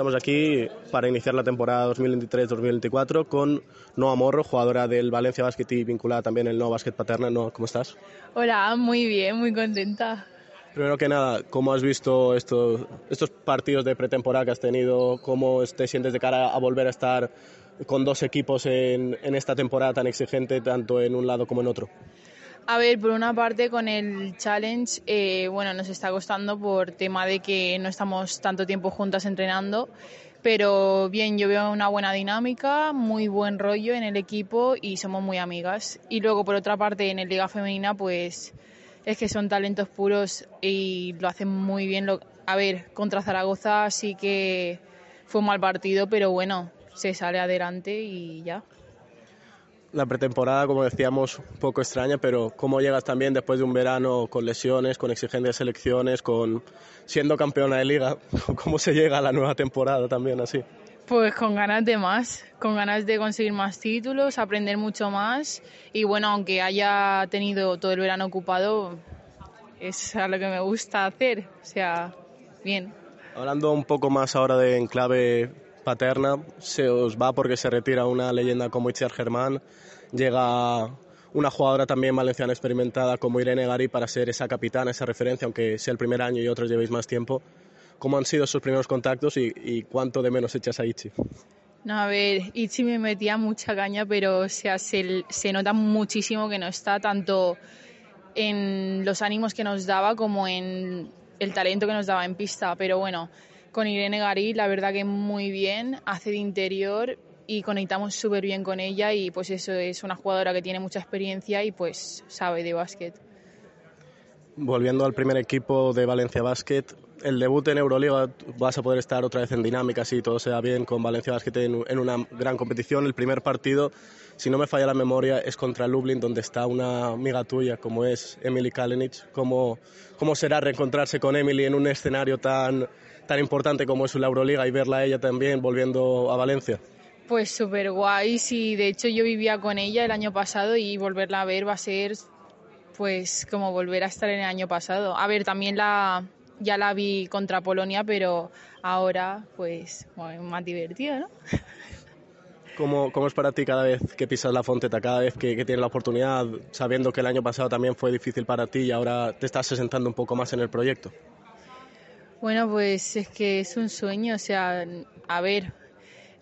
Estamos aquí para iniciar la temporada 2023-2024 con Noa Morro, jugadora del Valencia Basket y vinculada también el No Basket Paterna. Noa, ¿cómo estás? Hola, muy bien, muy contenta. Primero que nada, ¿cómo has visto estos, estos partidos de pretemporada que has tenido? ¿Cómo te sientes de cara a volver a estar con dos equipos en, en esta temporada tan exigente, tanto en un lado como en otro? A ver, por una parte con el challenge, eh, bueno, nos está costando por tema de que no estamos tanto tiempo juntas entrenando, pero bien, yo veo una buena dinámica, muy buen rollo en el equipo y somos muy amigas. Y luego por otra parte en el Liga Femenina, pues es que son talentos puros y lo hacen muy bien. A ver, contra Zaragoza sí que fue un mal partido, pero bueno, se sale adelante y ya la pretemporada, como decíamos, un poco extraña, pero ¿cómo llegas también después de un verano con lesiones, con exigentes selecciones, con siendo campeona de liga? ¿Cómo se llega a la nueva temporada también así? Pues con ganas de más, con ganas de conseguir más títulos, aprender mucho más y bueno, aunque haya tenido todo el verano ocupado, es a lo que me gusta hacer, o sea, bien. Hablando un poco más ahora de enclave paterna, se os va porque se retira una leyenda como Itziar Germán, llega una jugadora también valenciana experimentada como Irene Gari para ser esa capitana, esa referencia, aunque sea el primer año y otros llevéis más tiempo. ¿Cómo han sido sus primeros contactos y, cuánto de menos echas a Itzi? No, a ver, Itzi me metía mucha caña, pero o sea, se, se nota muchísimo que no está tanto en los ánimos que nos daba como en el talento que nos daba en pista. Pero bueno, con Irene Garí, la verdad que muy bien, hace de interior y conectamos súper bien con ella y pues eso es una jugadora que tiene mucha experiencia y pues sabe de básquet. Volviendo al primer equipo de Valencia Basket, el debut en Euroliga vas a poder estar otra vez en dinámica si todo sea bien con Valencia Basket en, una gran competición. El primer partido, si no me falla la memoria, es contra Lublin, donde está una amiga tuya como es Emily Kalenic. ¿Cómo, cómo será reencontrarse con Emily en un escenario tan, tan importante como es la Euroliga y verla a ella también volviendo a Valencia? Pues súper guay, sí, de hecho yo vivía con ella el año pasado y volverla a ver va a ser pues como volver a estar en el año pasado. A ver, también la, ya la vi contra Polonia, pero ahora pues más divertido, ¿no? ¿Cómo, ¿Cómo, es para ti cada vez que pisas la Fonteta, cada vez que, que, tienes la oportunidad, sabiendo que el año pasado también fue difícil para ti y ahora te estás asentando un poco más en el proyecto? Bueno, pues es que es un sueño, o sea, a ver,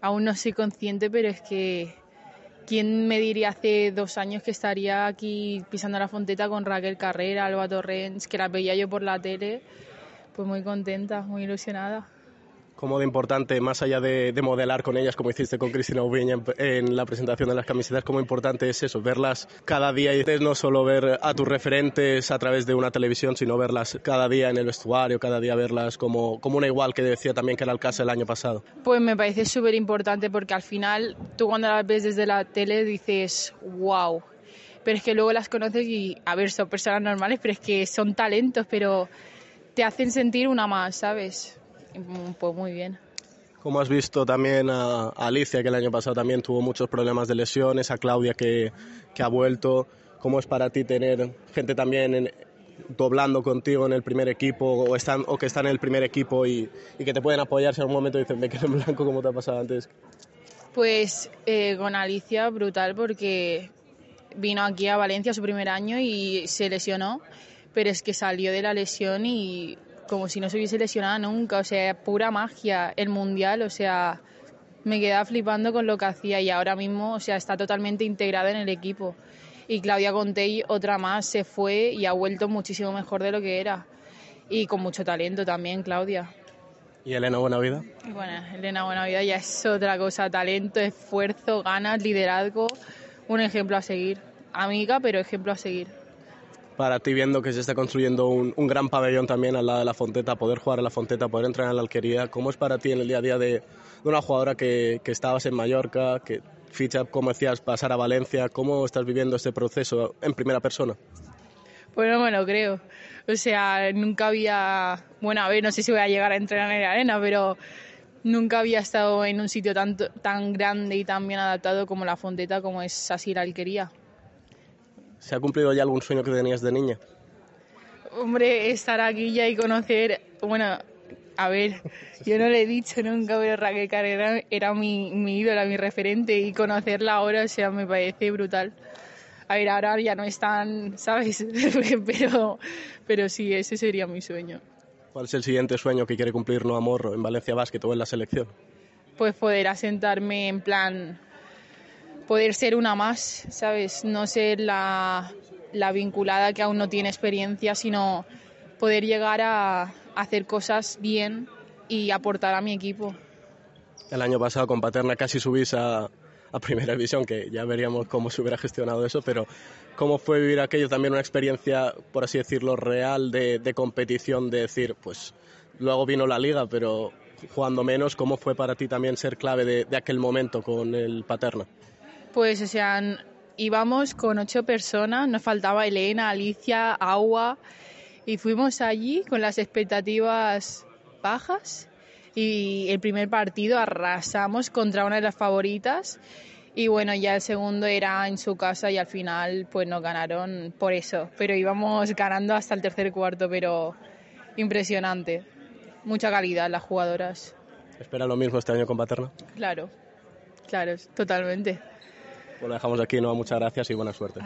aún no soy consciente, pero es que ¿quién me diría hace dos años que estaría aquí pisando la fonteta con Raquel Carrera, Alba Torrens, que la veía yo por la tele? Pues muy contenta, muy ilusionada. Como de importante, más allá de, modelar con ellas, como hiciste con Cristina Ubiña en, la presentación de las camisetas, como importante es eso, verlas cada día y no solo ver a tus referentes a través de una televisión, sino verlas cada día en el vestuario, cada día verlas como, como una igual que decía también que era el caso el año pasado. Pues me parece súper importante porque al final tú cuando las ves desde la tele dices, wow, pero es que luego las conoces y, a ver, son personas normales, pero es que son talentos, pero te hacen sentir una más, ¿sabes? pues muy bien. Como has visto también a Alicia, que el año pasado también tuvo muchos problemas de lesiones, a Claudia, que, que ha vuelto. ¿Cómo es para ti tener gente también doblando contigo en el primer equipo o, están, o que están en el primer equipo y, y que te pueden apoyar si en algún momento dicen me quedo en blanco como te ha pasado antes? Pues eh, con Alicia brutal porque vino aquí a Valencia su primer año y se lesionó, pero es que salió de la lesión y como si no se hubiese lesionado nunca, o sea, pura magia, el mundial, o sea, me quedaba flipando con lo que hacía y ahora mismo, o sea, está totalmente integrada en el equipo. Y Claudia Contey, otra más, se fue y ha vuelto muchísimo mejor de lo que era. Y con mucho talento también, Claudia. ¿Y Elena Buenavida? Bueno, Elena Buenavida ya es otra cosa, talento, esfuerzo, ganas, liderazgo. un ejemplo a seguir. Amiga, pero ejemplo a seguir. Para ti, viendo que se está construyendo un, gran pabellón también al lado de la Fonteta, poder jugar en la Fonteta, poder entrenar en la Alquería, ¿cómo es para ti en el día a día de, de una jugadora que, que estabas en Mallorca, que ficha, como decías, pasar a Valencia? ¿Cómo estás viviendo este proceso en primera persona? Pues no me lo creo. O sea, nunca había. Bueno, a ver, no sé si voy a llegar a entrenar en la arena, pero nunca había estado en un sitio tan, tan grande y tan bien adaptado como la Fonteta, como es así la alquería. ¿Se ha cumplido ya algún sueño que tenías de niña? Hombre, estar aquí ya y conocer. Bueno, a ver, yo no le he dicho nunca, pero Raquel Carrera era mi, mi ídola, mi referente, y conocerla ahora, o sea, me parece brutal. A ver, ahora ya no es tan, ¿sabes? pero, pero sí, ese sería mi sueño. ¿Cuál es el siguiente sueño que quiere cumplir Noa Morro en Valencia Basket o en la selección? Pues poder asentarme en plan, poder ser una más, ¿sabes? No ser la, la vinculada que aún no tiene experiencia, sino poder llegar a hacer cosas bien y aportar a mi equipo. El año pasado con Paterna casi subís a, a Primera División, que ya veríamos cómo se hubiera gestionado eso, pero ¿cómo fue vivir aquello también una experiencia, por así decirlo, real de, de competición, de decir, pues luego vino la liga, pero jugando menos, ¿cómo fue para ti también ser clave de, de aquel momento con el Paterna? Pues, o sea, íbamos con ocho personas, nos faltaba Elena, Alicia, Agua, y fuimos allí con las expectativas bajas y el primer partido arrasamos contra una de las favoritas y bueno, ya el segundo era en su casa y al final pues nos ganaron por eso, pero íbamos ganando hasta el tercer cuarto, pero impresionante. Mucha calidad las jugadoras. ¿Espera lo mismo este año con Paterna? Claro, claro, totalmente. Lo dejamos aquí, ¿no? Muchas gracias y buena suerte.